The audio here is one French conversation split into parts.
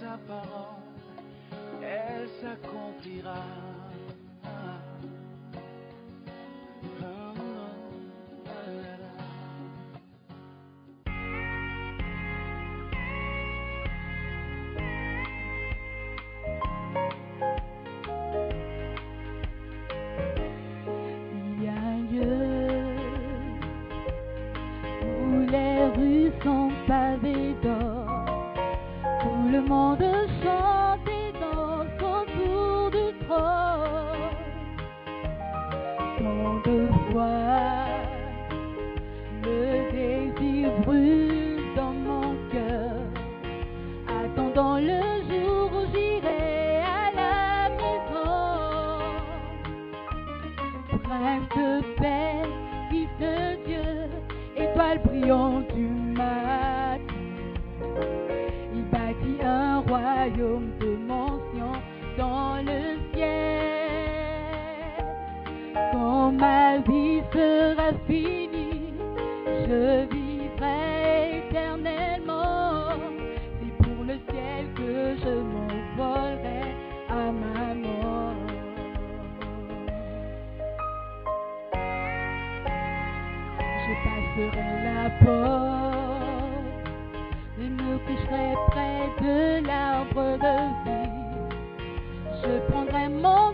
Sa parole, elle s'accomplira. Je vivrai éternellement. C'est pour le ciel que je m'envolerai à ma mort. Je passerai la porte et me coucherai près de l'arbre de vie. Je prendrai mon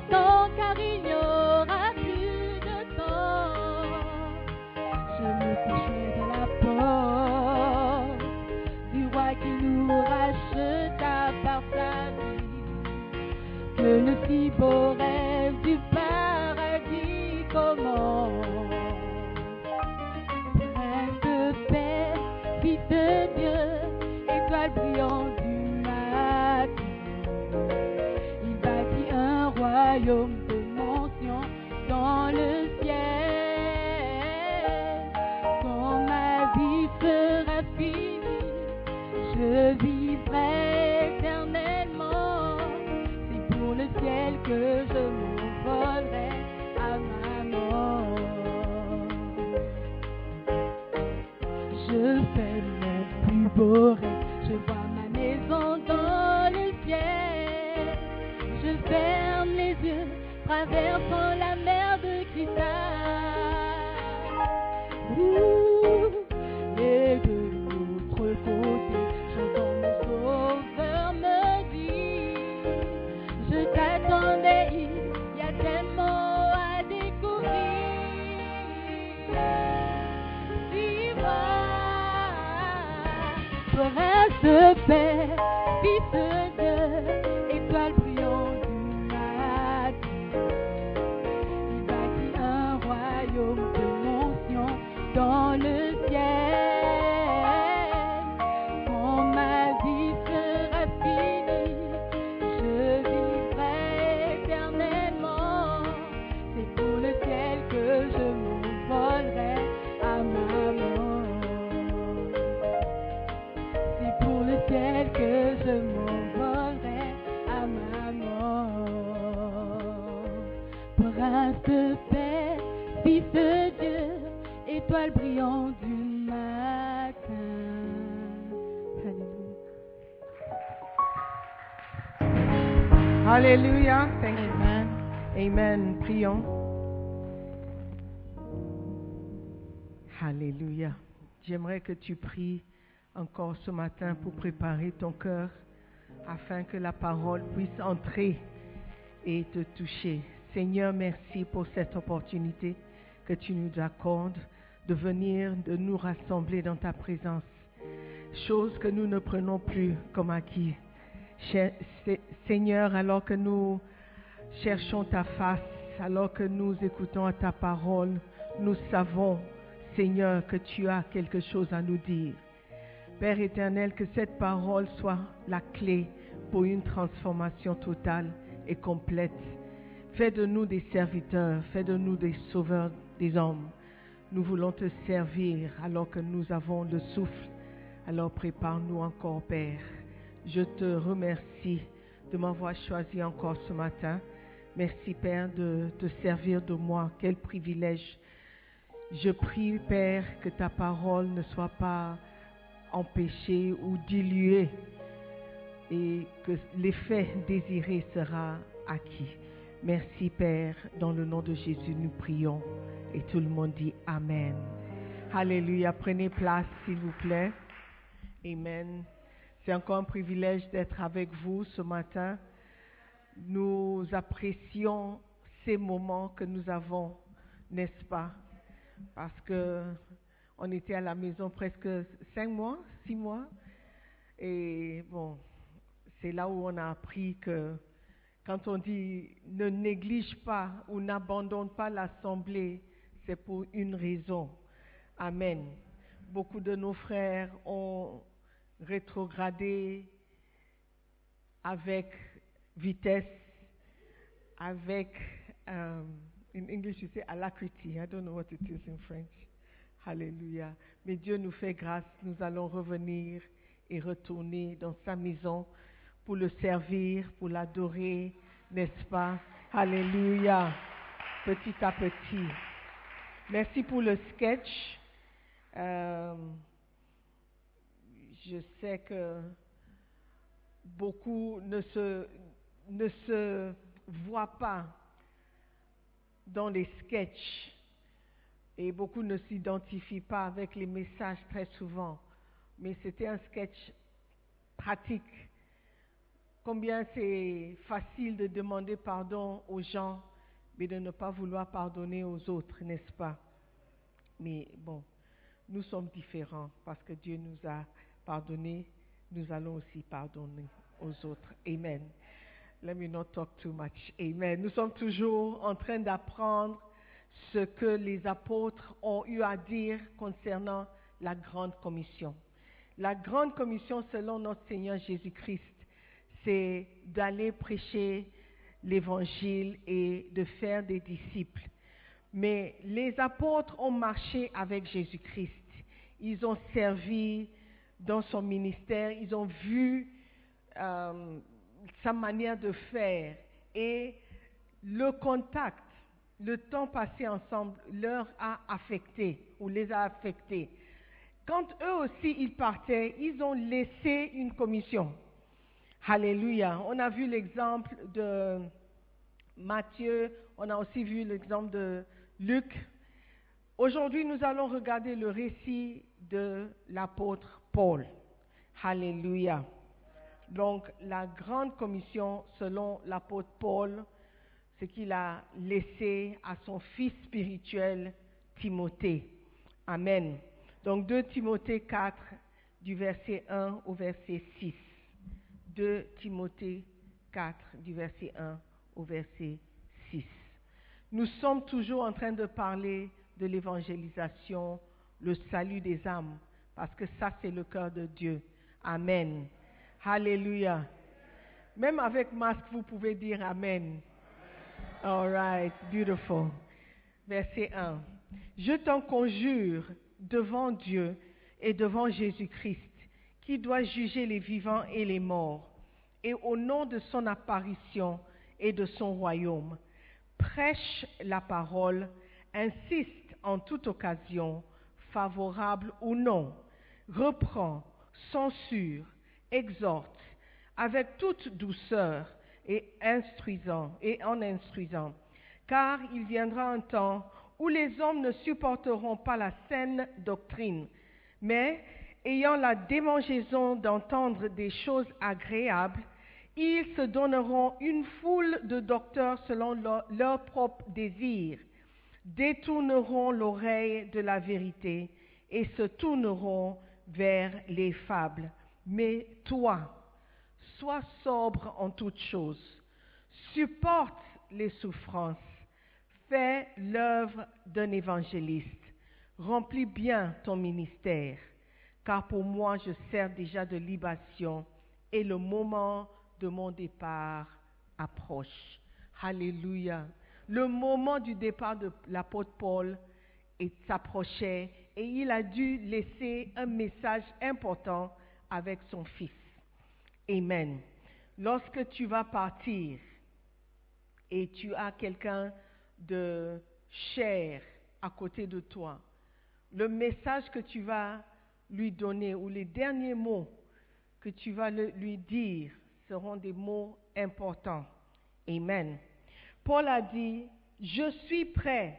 Alléluia. Hallelujah. Thank you. Amen. Amen. Prions. Alléluia. J'aimerais que tu pries encore ce matin pour préparer ton cœur afin que la parole puisse entrer et te toucher. Seigneur, merci pour cette opportunité que tu nous accordes de venir, de nous rassembler dans ta présence. Chose que nous ne prenons plus comme acquis. Seigneur, alors que nous cherchons ta face, alors que nous écoutons ta parole, nous savons, Seigneur, que tu as quelque chose à nous dire. Père éternel, que cette parole soit la clé pour une transformation totale et complète. Fais de nous des serviteurs, fais de nous des sauveurs des hommes. Nous voulons te servir alors que nous avons le souffle. Alors prépare-nous encore, Père. Je te remercie de m'avoir choisi encore ce matin. Merci, Père, de te servir de moi. Quel privilège. Je prie, Père, que ta parole ne soit pas empêchée ou diluée et que l'effet désiré sera acquis. Merci, Père. Dans le nom de Jésus, nous prions. Et tout le monde dit Amen. Alléluia. Prenez place, s'il vous plaît. Amen. C'est encore un privilège d'être avec vous ce matin. Nous apprécions ces moments que nous avons, n'est-ce pas? Parce que on était à la maison presque cinq mois, six mois. Et bon, c'est là où on a appris que quand on dit ne néglige pas ou n'abandonne pas l'assemblée, c'est pour une raison. Amen. Beaucoup de nos frères ont rétrogradé avec vitesse, avec, um, in English you say alacrity. I don't know what it is in French. Hallelujah. Mais Dieu nous fait grâce. Nous allons revenir et retourner dans sa maison pour le servir, pour l'adorer, n'est-ce pas? Alléluia. Petit à petit. Merci pour le sketch. Euh, je sais que beaucoup ne se, ne se voient pas dans les sketchs et beaucoup ne s'identifient pas avec les messages très souvent. Mais c'était un sketch pratique. Combien c'est facile de demander pardon aux gens, mais de ne pas vouloir pardonner aux autres, n'est-ce pas? Mais bon, nous sommes différents parce que Dieu nous a pardonné, nous allons aussi pardonner aux autres. Amen. Let me not talk too much. Amen. Nous sommes toujours en train d'apprendre ce que les apôtres ont eu à dire concernant la grande commission. La grande commission selon notre Seigneur Jésus-Christ, c'est d'aller prêcher l'évangile et de faire des disciples. Mais les apôtres ont marché avec Jésus-Christ. Ils ont servi dans son ministère, ils ont vu euh, sa manière de faire et le contact, le temps passé ensemble leur a affecté ou les a affectés. Quand eux aussi ils partaient, ils ont laissé une commission. Alléluia. On a vu l'exemple de Matthieu, on a aussi vu l'exemple de Luc. Aujourd'hui, nous allons regarder le récit de l'apôtre Paul. Alléluia. Donc, la grande commission, selon l'apôtre Paul, ce qu'il a laissé à son fils spirituel, Timothée. Amen. Donc, 2 Timothée 4, du verset 1 au verset 6. 2 Timothée 4, du verset 1 au verset 6. Nous sommes toujours en train de parler de l'évangélisation, le salut des âmes, parce que ça, c'est le cœur de Dieu. Amen. Alléluia. Même avec masque, vous pouvez dire Amen. All right, beautiful. Verset 1. Je t'en conjure devant Dieu et devant Jésus-Christ, qui doit juger les vivants et les morts, et au nom de son apparition et de son royaume, prêche la parole, insiste en toute occasion, favorable ou non, reprend, censure, exhorte, avec toute douceur et instruisant et en instruisant, car il viendra un temps où les hommes ne supporteront pas la saine doctrine, mais ayant la démangeaison d'entendre des choses agréables, ils se donneront une foule de docteurs selon leur, leur propre désir, détourneront l'oreille de la vérité et se tourneront vers les fables. Mais toi, sois sobre en toutes choses, supporte les souffrances, fais l'œuvre d'un évangéliste, remplis bien ton ministère, car pour moi je sers déjà de libation et le moment de mon départ approche. Alléluia. Le moment du départ de l'apôtre Paul s'approchait et il a dû laisser un message important avec son fils. Amen. Lorsque tu vas partir et tu as quelqu'un de cher à côté de toi, le message que tu vas lui donner ou les derniers mots que tu vas lui dire seront des mots importants. Amen. Paul a dit, je suis prêt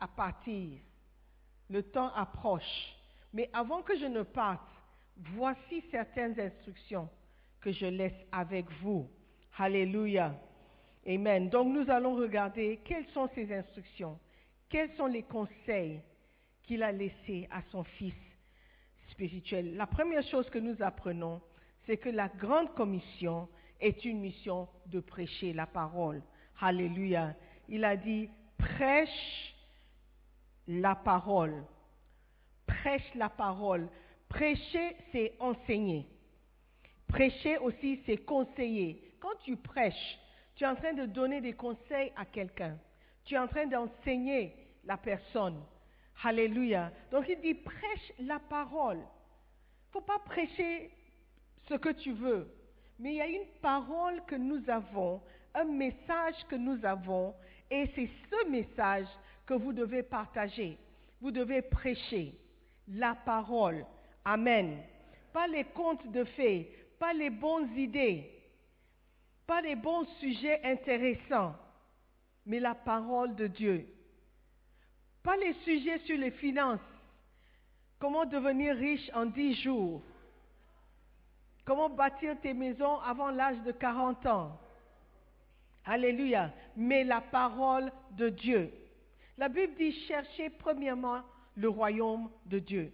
à partir. Le temps approche. Mais avant que je ne parte, voici certaines instructions que je laisse avec vous. Alléluia. Amen. Donc nous allons regarder quelles sont ces instructions, quels sont les conseils qu'il a laissés à son fils spirituel. La première chose que nous apprenons, c'est que la grande commission est une mission de prêcher la parole. Alléluia. Il a dit, prêche la parole. Prêche la parole. Prêcher, c'est enseigner. Prêcher aussi, c'est conseiller. Quand tu prêches, tu es en train de donner des conseils à quelqu'un. Tu es en train d'enseigner la personne. Alléluia. Donc il dit, prêche la parole. Il ne faut pas prêcher ce que tu veux, mais il y a une parole que nous avons, un message que nous avons, et c'est ce message que vous devez partager. Vous devez prêcher la parole. Amen. Pas les contes de fées, pas les bonnes idées, pas les bons sujets intéressants, mais la parole de Dieu. Pas les sujets sur les finances. Comment devenir riche en dix jours. Comment bâtir tes maisons avant l'âge de 40 ans. Alléluia. Mais la parole de Dieu. La Bible dit cherchez premièrement le royaume de Dieu.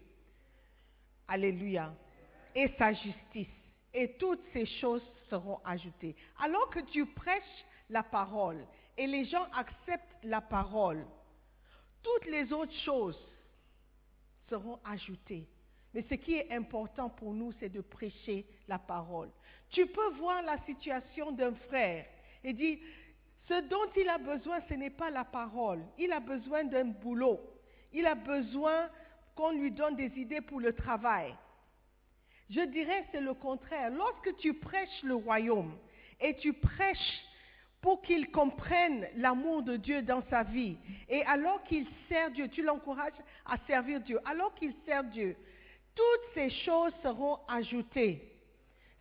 Alléluia. Et sa justice. Et toutes ces choses seront ajoutées. Alors que tu prêches la parole et les gens acceptent la parole, toutes les autres choses seront ajoutées. Mais ce qui est important pour nous, c'est de prêcher la parole. Tu peux voir la situation d'un frère et dire, ce dont il a besoin, ce n'est pas la parole. Il a besoin d'un boulot. Il a besoin qu'on lui donne des idées pour le travail. Je dirais c'est le contraire. Lorsque tu prêches le royaume et tu prêches pour qu'il comprenne l'amour de Dieu dans sa vie, et alors qu'il sert Dieu, tu l'encourages à servir Dieu, alors qu'il sert Dieu, toutes ces choses seront ajoutées.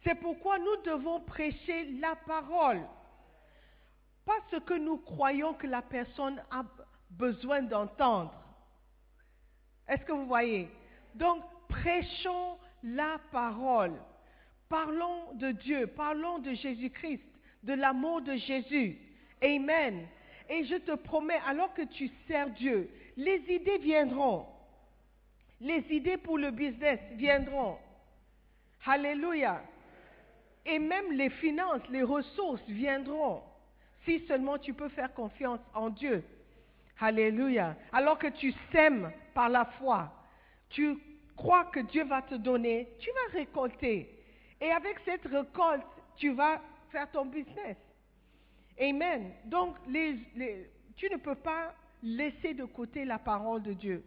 C'est pourquoi nous devons prêcher la parole. Pas ce que nous croyons que la personne a besoin d'entendre. Est-ce que vous voyez? Donc, prêchons la parole. Parlons de Dieu, parlons de Jésus-Christ, de l'amour de Jésus. Amen. Et je te promets, alors que tu sers Dieu, les idées viendront. Les idées pour le business viendront. Alléluia. Et même les finances, les ressources viendront. Si seulement tu peux faire confiance en Dieu. Alléluia. Alors que tu sèmes par la foi, tu crois que Dieu va te donner, tu vas récolter. Et avec cette récolte, tu vas faire ton business. Amen. Donc, les- tu ne peux pas laisser de côté la parole de Dieu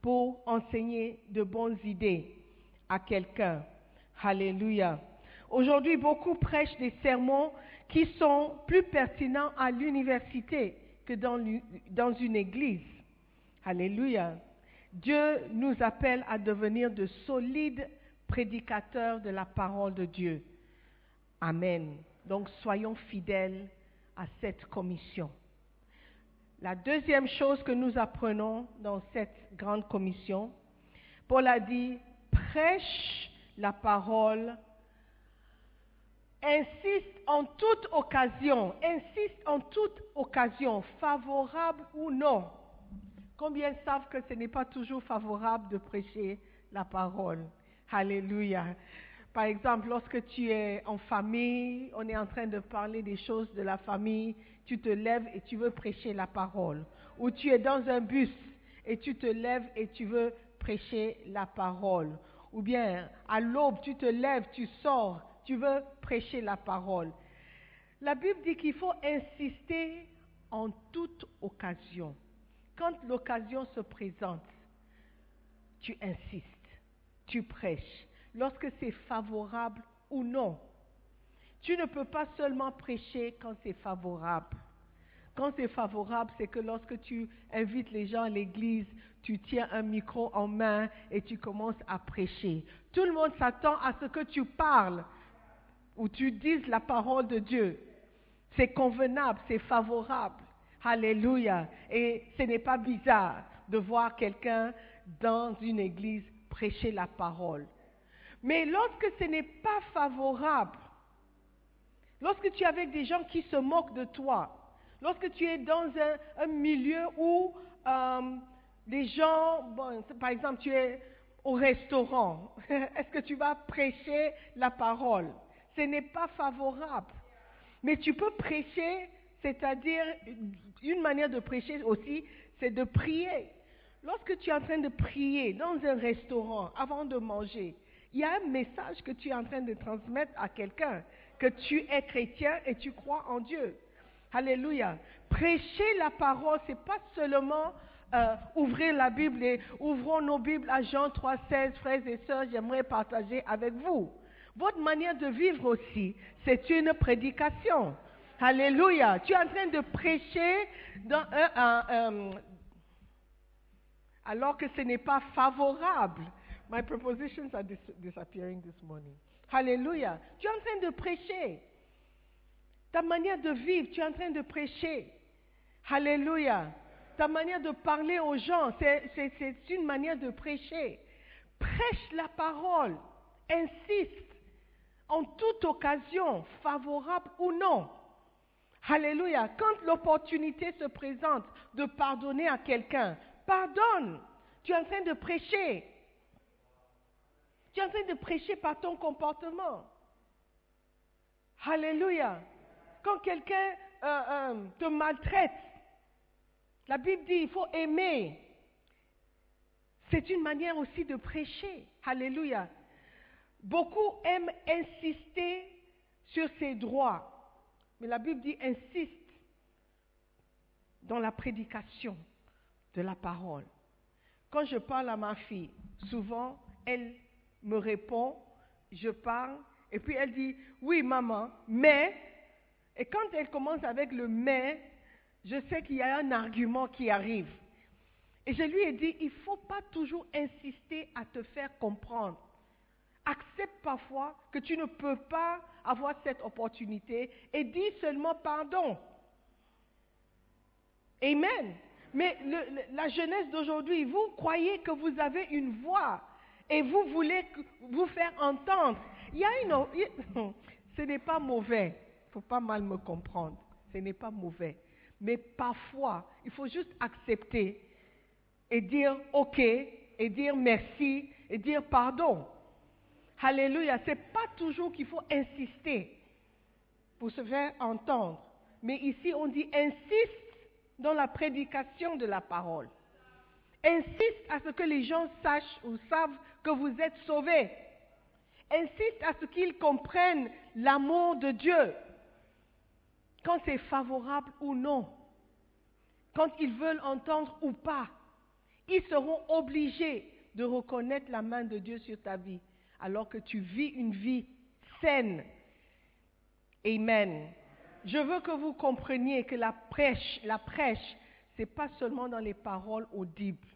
pour enseigner de bonnes idées à quelqu'un. Alléluia. Aujourd'hui, beaucoup prêchent des sermons qui sont plus pertinents à l'université que dans, une église. Alléluia. Dieu nous appelle à devenir de solides prédicateurs de la parole de Dieu. Amen. Donc soyons fidèles à cette commission. La deuxième chose que nous apprenons dans cette grande commission, Paul a dit, prêche la parole, insiste en toute occasion, insiste en toute occasion, favorable ou non. Combien savent que ce n'est pas toujours favorable de prêcher la parole? Alléluia. Par exemple, lorsque tu es en famille, on est en train de parler des choses de la famille, tu te lèves et tu veux prêcher la parole. Ou tu es dans un bus et tu te lèves et tu veux prêcher la parole. Ou bien à l'aube, tu te lèves, tu sors, tu veux prêcher la parole. La Bible dit qu'il faut insister en toute occasion. Quand l'occasion se présente, tu insistes, tu prêches, lorsque c'est favorable ou non. Tu ne peux pas seulement prêcher quand c'est favorable. Quand c'est favorable, c'est que lorsque tu invites les gens à l'église, tu tiens un micro en main et tu commences à prêcher. Tout le monde s'attend à ce que tu parles ou tu dises la parole de Dieu. C'est convenable, c'est favorable. Alléluia. Et ce n'est pas bizarre de voir quelqu'un dans une église prêcher la parole. Mais lorsque ce n'est pas favorable, lorsque tu es avec des gens qui se moquent de toi, lorsque tu es dans un, milieu où euh, les gens, bon, par exemple, tu es au restaurant, est-ce que tu vas prêcher la parole? Ce n'est pas favorable. Mais tu peux prêcher, c'est-à-dire une manière de prêcher aussi, c'est de prier. Lorsque tu es en train de prier dans un restaurant avant de manger, il y a un message que tu es en train de transmettre à quelqu'un, que tu es chrétien et tu crois en Dieu. Alléluia. Prêcher la parole, c'est pas seulement euh, ouvrir la Bible et ouvrons nos Bibles à Jean 3,16, frères et sœurs, j'aimerais partager avec vous. Votre manière de vivre aussi, c'est une prédication. Alléluia. Tu es en train de prêcher alors que ce n'est pas favorable. My prepositions are disappearing this morning. Alléluia. Tu es en train de prêcher. Ta manière de vivre, tu es en train de prêcher. Alléluia. Ta manière de parler aux gens, c'est une manière de prêcher. Prêche la parole. Insiste en toute occasion, favorable ou non. Alléluia. Quand l'opportunité se présente de pardonner à quelqu'un, pardonne. Tu es en train de prêcher. Tu es en train de prêcher par ton comportement. Alléluia. Quand quelqu'un euh, euh, te maltraite, la Bible dit il faut aimer. C'est une manière aussi de prêcher. Alléluia. Beaucoup aiment insister sur ses droits. Mais la Bible dit insiste dans la prédication de la parole. Quand je parle à ma fille, souvent, elle me répond, je parle, et puis elle dit, oui maman, mais, et quand elle commence avec le mais, je sais qu'il y a un argument qui arrive. Et je lui ai dit, il ne faut pas toujours insister à te faire comprendre. Accepte parfois que tu ne peux pas avoir cette opportunité et dis seulement pardon. Amen. Mais la jeunesse d'aujourd'hui, vous croyez que vous avez une voix et vous voulez vous faire entendre. Il y a une, ce n'est pas mauvais. Il ne faut pas mal me comprendre. Ce n'est pas mauvais. Mais parfois, il faut juste accepter et dire OK, et dire merci, et dire pardon. Alléluia. Ce n'est pas toujours qu'il faut insister pour se faire entendre. Mais ici, on dit insiste dans la prédication de la parole. Insiste à ce que les gens sachent ou savent que vous êtes sauvés. Insiste à ce qu'ils comprennent l'amour de Dieu, quand c'est favorable ou non, quand ils veulent entendre ou pas. Ils seront obligés de reconnaître la main de Dieu sur ta vie, alors que tu vis une vie saine. Amen. Je veux que vous compreniez que la prêche, la prêche, c'est pas seulement dans les paroles audibles,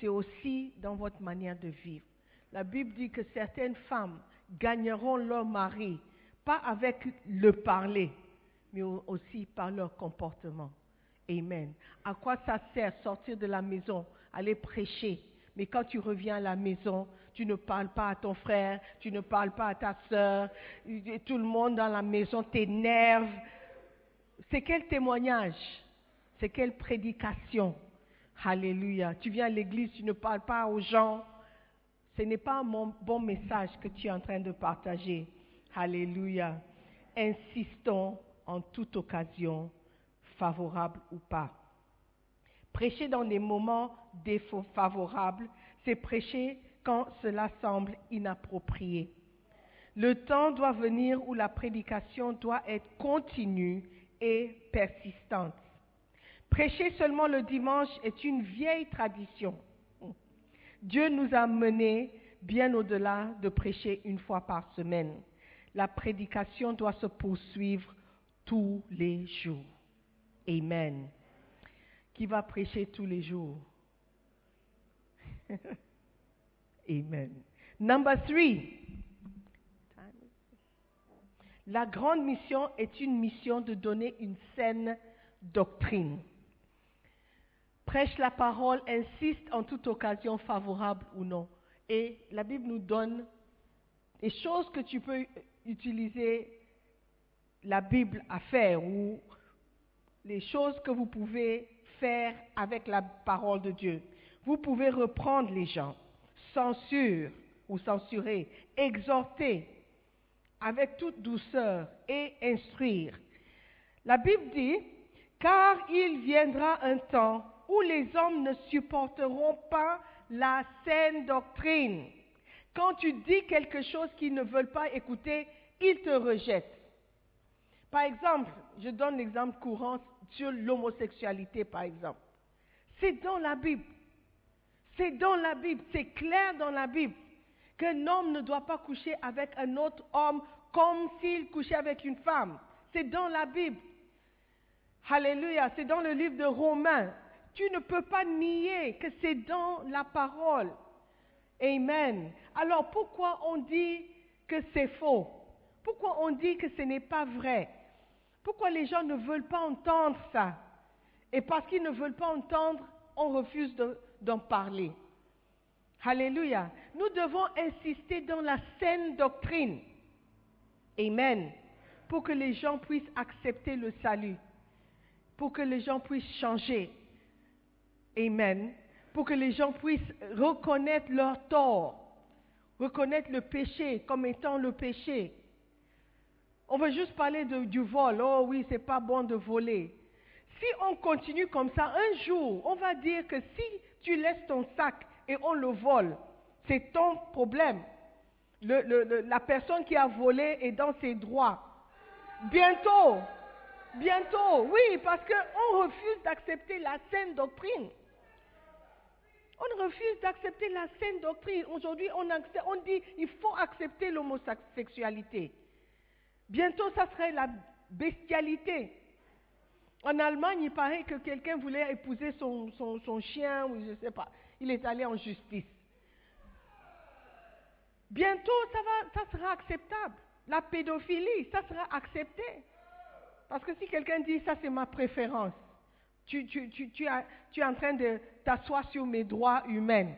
c'est aussi dans votre manière de vivre. La Bible dit que certaines femmes gagneront leur mari, pas avec le parler, mais aussi par leur comportement. Amen. À quoi ça sert sortir de la maison, aller prêcher, mais quand tu reviens à la maison, tu ne parles pas à ton frère, tu ne parles pas à ta soeur, tout le monde dans la maison t'énerve. C'est quel témoignage? C'est quelle prédication? Alléluia. Tu viens à l'église, tu ne parles pas aux gens. Ce n'est pas un bon message que tu es en train de partager. Alléluia. Insistons en toute occasion, favorable ou pas. Prêcher dans des moments défavorables, c'est prêcher quand cela semble inapproprié. Le temps doit venir où la prédication doit être continue et persistante. Prêcher seulement le dimanche est une vieille tradition. Dieu nous a menés bien au-delà de prêcher une fois par semaine. La prédication doit se poursuivre tous les jours. Amen. Qui va prêcher tous les jours? Amen. Number three. La grande mission est une mission de donner une saine doctrine. Prêche la parole, insiste en toute occasion favorable ou non. Et la Bible nous donne des choses que tu peux utiliser la Bible à faire ou les choses que vous pouvez faire avec la parole de Dieu. Vous pouvez reprendre les gens, censure ou censurer, exhorter avec toute douceur et instruire. La Bible dit, car il viendra un temps où les hommes ne supporteront pas la saine doctrine. Quand tu dis quelque chose qu'ils ne veulent pas écouter, ils te rejettent. Par exemple, je donne l'exemple courant sur l'homosexualité, par exemple. C'est dans la Bible. C'est dans la Bible. C'est clair dans la Bible qu'un homme ne doit pas coucher avec un autre homme comme s'il couchait avec une femme. C'est dans la Bible. Alléluia. C'est dans le livre de Romains. Tu ne peux pas nier que c'est dans la parole. Amen. Alors pourquoi on dit que c'est faux? Pourquoi on dit que ce n'est pas vrai? Pourquoi les gens ne veulent pas entendre ça? Et parce qu'ils ne veulent pas entendre, on refuse d'en parler. Alléluia. Nous devons insister dans la saine doctrine. Amen. Pour que les gens puissent accepter le salut. Pour que les gens puissent changer. Amen. Pour que les gens puissent reconnaître leur tort. Reconnaître le péché comme étant le péché. On veut juste parler du vol. Oh oui, c'est pas bon de voler. Si on continue comme ça, un jour, on va dire que si tu laisses ton sac et on le vole, c'est ton problème. la personne qui a volé est dans ses droits. Bientôt, bientôt, oui, parce qu'on refuse d'accepter la saine doctrine. On refuse d'accepter la saine doctrine. Aujourd'hui, on, on dit qu'il faut accepter l'homosexualité. Bientôt, ça serait la bestialité. En Allemagne, il paraît que quelqu'un voulait épouser son, son, chien, ou je ne sais pas. Il est allé en justice. Bientôt, ça, va, ça sera acceptable. La pédophilie, ça sera accepté. Parce que si quelqu'un dit ça, c'est ma préférence, tu, tu, tu, tu, tu es en train de t'asseoir sur mes droits humains.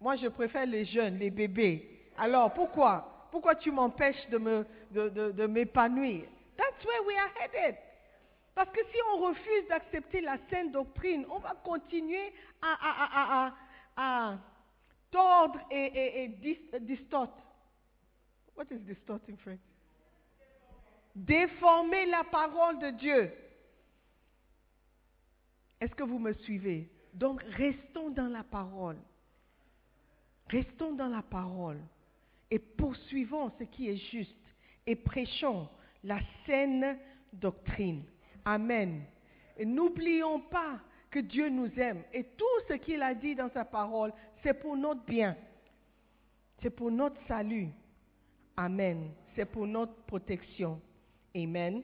Moi, je préfère les jeunes, les bébés. Alors, pourquoi? Pourquoi tu m'empêches de, me, de, m'épanouir? That's where we are headed. Parce que si on refuse d'accepter la saine doctrine, on va continuer à, tordre et, et, et distort. What is distort in French? Déformer la parole de Dieu. Est-ce que vous me suivez? Donc restons dans la parole. Restons dans la parole et poursuivons ce qui est juste et prêchons la saine doctrine. Amen. Et n'oublions pas que Dieu nous aime et tout ce qu'il a dit dans sa parole, c'est pour notre bien. C'est pour notre salut. Amen. C'est pour notre protection. Amen.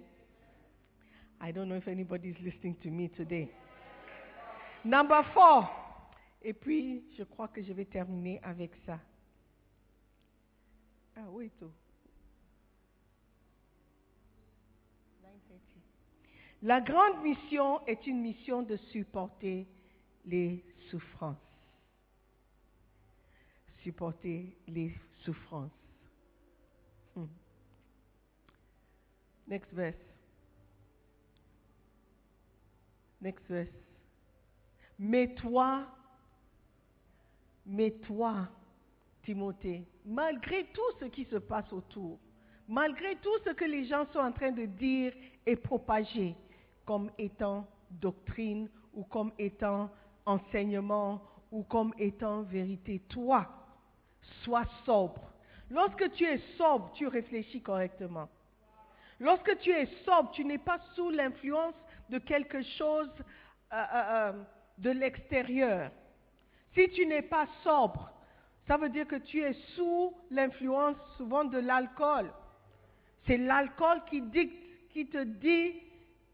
I don't know if anybody is listening to me today. Number four. Et puis, je crois que je vais terminer avec ça. Ah La grande mission est une mission de supporter les souffrances. Supporter les souffrances. Hmm. Next verse. Next verse. Mais toi, mais toi, Timothée, malgré tout ce qui se passe autour, malgré tout ce que les gens sont en train de dire et propager comme étant doctrine ou comme étant enseignement ou comme étant vérité, toi, sois sobre. Lorsque tu es sobre, tu réfléchis correctement. Lorsque tu es sobre, tu n'es pas sous l'influence de quelque chose euh, euh, euh, de l'extérieur. Si tu n'es pas sobre, ça veut dire que tu es sous l'influence souvent de l'alcool. C'est l'alcool qui dicte, qui te dit,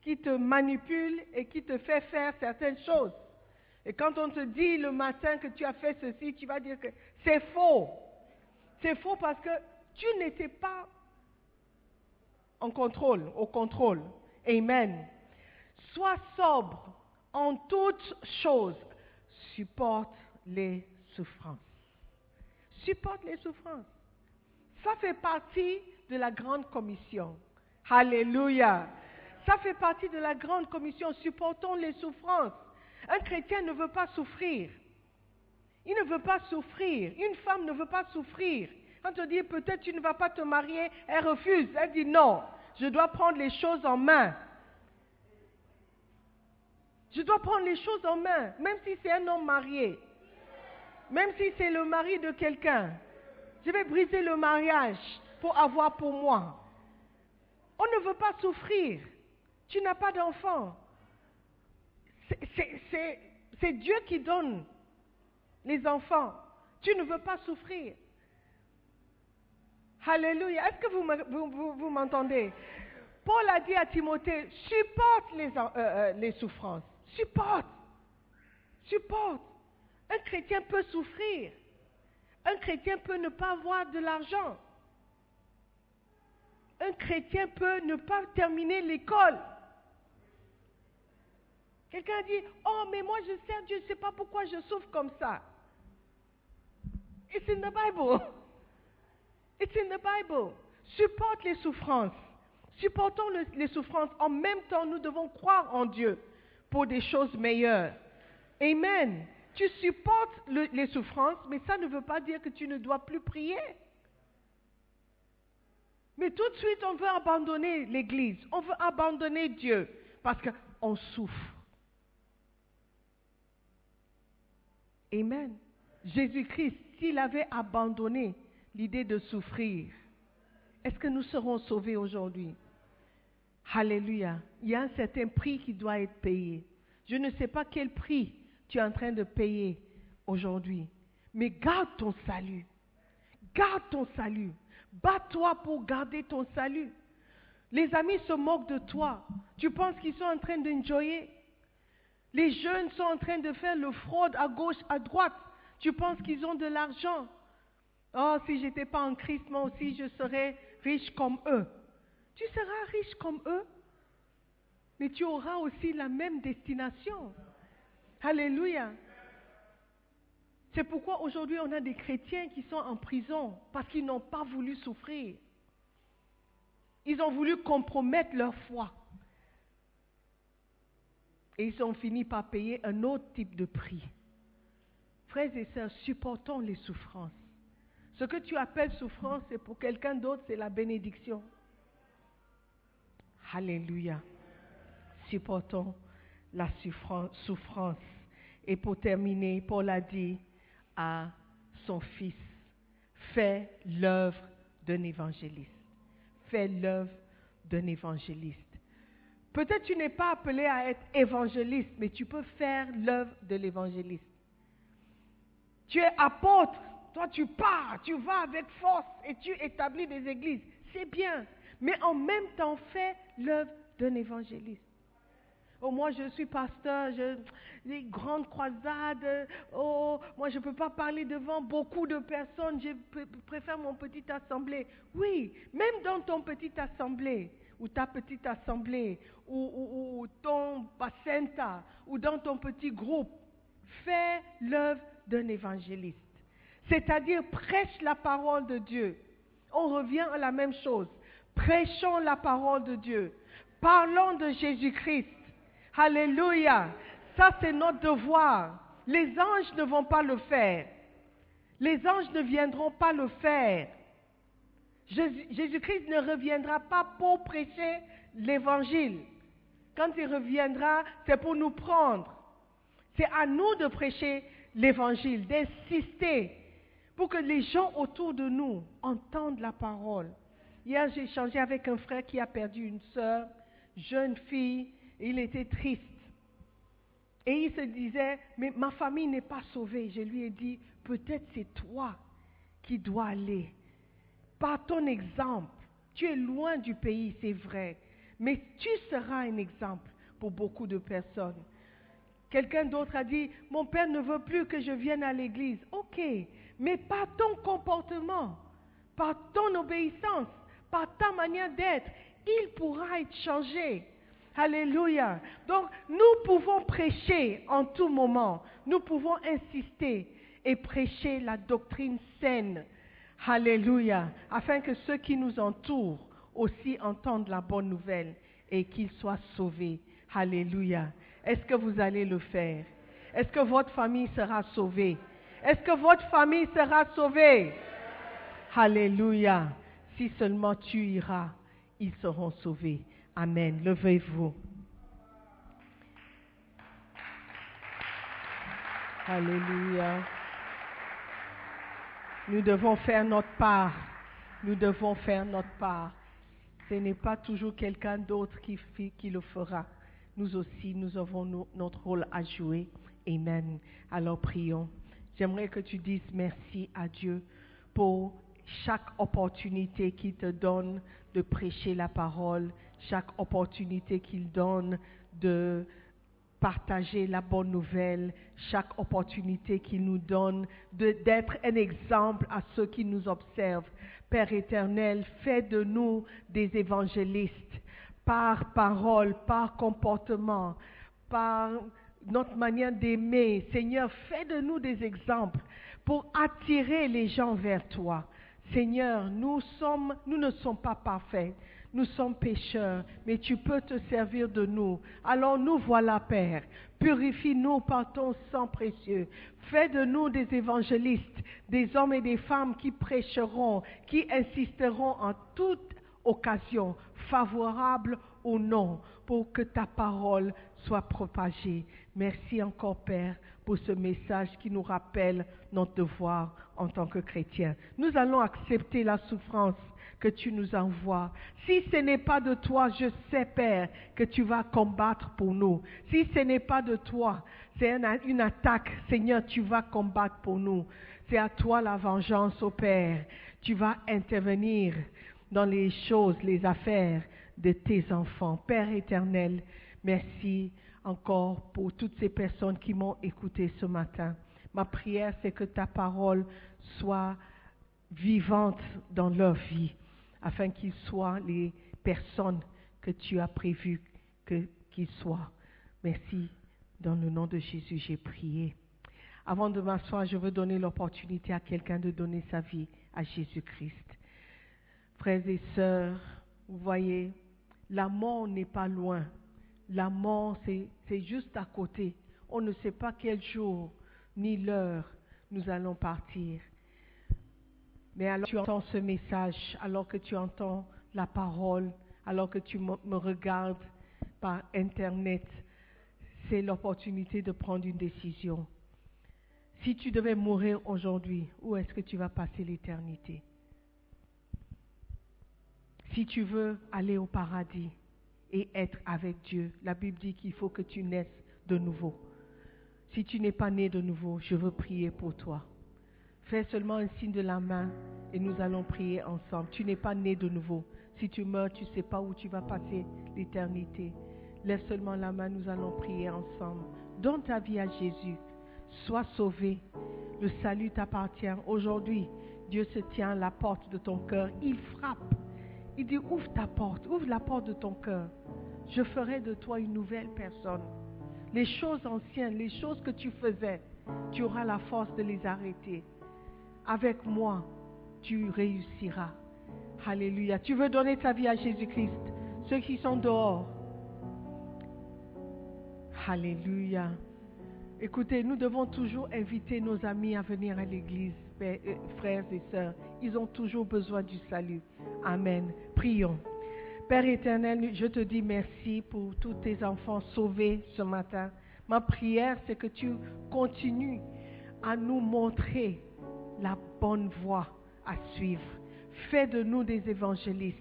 qui te manipule et qui te fait faire certaines choses. Et quand on te dit le matin que tu as fait ceci, tu vas dire que c'est faux. C'est faux parce que tu n'étais pas en contrôle, au contrôle. Amen. Sois sobre en toutes choses. Supporte les souffrances. Supporte les souffrances. Ça fait partie de la grande commission. Alléluia. Ça fait partie de la grande commission. Supportons les souffrances. Un chrétien ne veut pas souffrir. Il ne veut pas souffrir. Une femme ne veut pas souffrir. Quand on dit peut-être tu ne vas pas te marier, elle refuse. Elle dit non, je dois prendre les choses en main. Je dois prendre les choses en main, même si c'est un homme marié. Même si c'est le mari de quelqu'un. Je vais briser le mariage pour avoir pour moi. On ne veut pas souffrir. Tu n'as pas d'enfant. C'est Dieu qui donne les enfants. Tu ne veux pas souffrir. Alléluia. Est-ce que vous m'entendez? Paul a dit à Timothée, supporte euh, euh, les souffrances. Supporte. Supporte. Un chrétien peut souffrir. Un chrétien peut ne pas avoir de l'argent. Un chrétien peut ne pas terminer l'école. Quelqu'un dit, oh, mais moi je sers Dieu, je ne sais pas pourquoi je souffre comme ça. It's in the Bible. It's in the Bible. Supporte les souffrances. Supportons les souffrances. En même temps, nous devons croire en Dieu pour des choses meilleures. Amen. Tu supportes les souffrances, mais ça ne veut pas dire que tu ne dois plus prier. Mais tout de suite, on veut abandonner l'Église, on veut abandonner Dieu, parce qu'on souffre. Amen. Jésus-Christ, s'il avait abandonné l'idée de souffrir, est-ce que nous serons sauvés aujourd'hui? Alléluia. Il y a un certain prix qui doit être payé. Je ne sais pas quel prix tu es en train de payer aujourd'hui, mais garde ton salut. Garde ton salut. Bats-toi pour garder ton salut. Les amis se moquent de toi. Tu penses qu'ils sont en train d'enjoyer? Les jeunes sont en train de faire le fraude à gauche, à droite. Tu penses qu'ils ont de l'argent? Oh, si j'étais pas en Christ, moi aussi, je serais riche comme eux. Tu seras riche comme eux, mais tu auras aussi la même destination. Alléluia. C'est pourquoi aujourd'hui on a des chrétiens qui sont en prison parce qu'ils n'ont pas voulu souffrir. Ils ont voulu compromettre leur foi. Et ils ont fini par payer un autre type de prix. Frères et sœurs, supportons les souffrances. Ce que tu appelles souffrance, c'est pour quelqu'un d'autre, c'est la bénédiction. Alléluia. Supportons la souffrance. Et pour terminer, Paul a dit à son fils, fais l'œuvre d'un évangéliste. Fais l'œuvre d'un évangéliste. Peut-être tu n'es pas appelé à être évangéliste, mais tu peux faire l'œuvre de l'évangéliste. Tu es apôtre, toi tu pars, tu vas avec force et tu établis des églises. C'est bien, mais en même temps fais l'œuvre d'un évangéliste. Oh, moi, je suis pasteur, je, les grandes croisades. Oh, moi, je ne peux pas parler devant beaucoup de personnes. Je préfère mon petit assemblée. Oui, même dans ton petit assemblée, ou ta petite assemblée, ou, ton bacenta, ou dans ton petit groupe, fais l'œuvre d'un évangéliste. C'est-à-dire prêche la parole de Dieu. On revient à la même chose. Prêchons la parole de Dieu. Parlons de Jésus-Christ. Alléluia. Ça, c'est notre devoir. Les anges ne vont pas le faire. Les anges ne viendront pas le faire. Jésus- Jésus-Christ ne reviendra pas pour prêcher l'évangile. Quand il reviendra, c'est pour nous prendre. C'est à nous de prêcher l'évangile, d'insister pour que les gens autour de nous entendent la parole. Hier, j'ai échangé avec un frère qui a perdu une sœur, jeune fille, et il était triste. Et il se disait, mais ma famille n'est pas sauvée. Je lui ai dit, peut-être c'est toi qui dois aller. Par ton exemple, tu es loin du pays, c'est vrai, mais tu seras un exemple pour beaucoup de personnes. Quelqu'un d'autre a dit, mon père ne veut plus que je vienne à l'église. Ok, mais par ton comportement, par ton obéissance, par ta manière d'être, il pourra être changé. Alléluia. Donc, nous pouvons prêcher en tout moment. Nous pouvons insister et prêcher la doctrine saine. Alléluia. Afin que ceux qui nous entourent aussi entendent la bonne nouvelle et qu'ils soient sauvés. Alléluia. Est-ce que vous allez le faire? Est-ce que votre famille sera sauvée? Est-ce que votre famille sera sauvée? Alléluia. Si seulement tu iras, ils seront sauvés. Amen. Levez-vous. Alléluia. Nous devons faire notre part. Nous devons faire notre part. Ce n'est pas toujours quelqu'un d'autre qui, le fera. Nous aussi, nous avons no- notre rôle à jouer. Amen. Alors prions. J'aimerais que tu dises merci à Dieu pour chaque opportunité qu'il te donne de prêcher la parole, chaque opportunité qu'il donne de partager la bonne nouvelle, chaque opportunité qu'il nous donne d'être un exemple à ceux qui nous observent. Père éternel, fais de nous des évangélistes par parole, par comportement, par notre manière d'aimer. Seigneur, fais de nous des exemples pour attirer les gens vers toi. Seigneur, nous, sommes, nous ne sommes pas parfaits. Nous sommes pécheurs, mais tu peux te servir de nous. Alors nous voilà, Père. Purifie-nous par ton sang précieux. Fais de nous des évangélistes, des hommes et des femmes qui prêcheront, qui insisteront en toute occasion, favorable ou non, pour que ta parole soit propagée. Merci encore, Père, pour ce message qui nous rappelle notre devoir en tant que chrétiens. Nous allons accepter la souffrance que tu nous envoies. Si ce n'est pas de toi, je sais, Père, que tu vas combattre pour nous. Si ce n'est pas de toi, c'est un- une attaque, Seigneur, tu vas combattre pour nous. C'est à toi la vengeance, Père. Tu vas intervenir dans les choses, les affaires de tes enfants. Père éternel, merci encore pour toutes ces personnes qui m'ont écouté ce matin. Ma prière, c'est que ta parole soit vivante dans leur vie, afin qu'ils soient les personnes que tu as prévues qu'ils soient. Merci. Dans le nom de Jésus, j'ai prié. Avant de m'asseoir, je veux donner l'opportunité à quelqu'un de donner sa vie à Jésus-Christ. Frères et sœurs, vous voyez, la mort n'est pas loin. La mort, c'est juste à côté. On ne sait pas quel jour ni l'heure nous allons partir. Mais alors tu entends ce message, alors que tu entends la parole, alors que tu me regardes par Internet, c'est l'opportunité de prendre une décision. Si tu devais mourir aujourd'hui, où est-ce que tu vas passer l'éternité? Si tu veux aller au paradis et être avec Dieu, la Bible dit qu'il faut que tu naisses de nouveau. Si tu n'es pas né de nouveau, je veux prier pour toi. Fais seulement un signe de la main et nous allons prier ensemble. Tu n'es pas né de nouveau. Si tu meurs, tu ne sais pas où tu vas passer l'éternité. Lève seulement la main, nous allons prier ensemble. Donne ta vie à Jésus. Sois sauvé. Le salut t'appartient. Aujourd'hui, Dieu se tient à la porte de ton cœur. Il frappe. Il dit, ouvre ta porte, ouvre la porte de ton cœur. Je ferai de toi une nouvelle personne. Les choses anciennes, les choses que tu faisais, tu auras la force de les arrêter. Avec moi, tu réussiras. Alléluia. Tu veux donner ta vie à Jésus-Christ. Ceux qui sont dehors. Alléluia. Écoutez, nous devons toujours inviter nos amis à venir à l'église, euh, frères et sœurs. Ils ont toujours besoin du salut. Amen. Prions. Père éternel, je te dis merci pour tous tes enfants sauvés ce matin. Ma prière, c'est que tu continues à nous montrer la bonne voie à suivre. Fais de nous des évangélistes.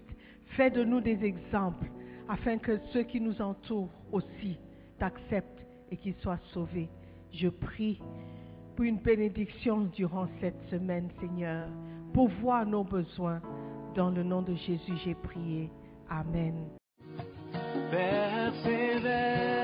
Fais de nous des exemples afin que ceux qui nous entourent aussi t'acceptent et qu'ils soient sauvés. Je prie pour une bénédiction durant cette semaine, Seigneur, pour voir nos besoins. Dans le nom de Jésus, j'ai prié. Amen.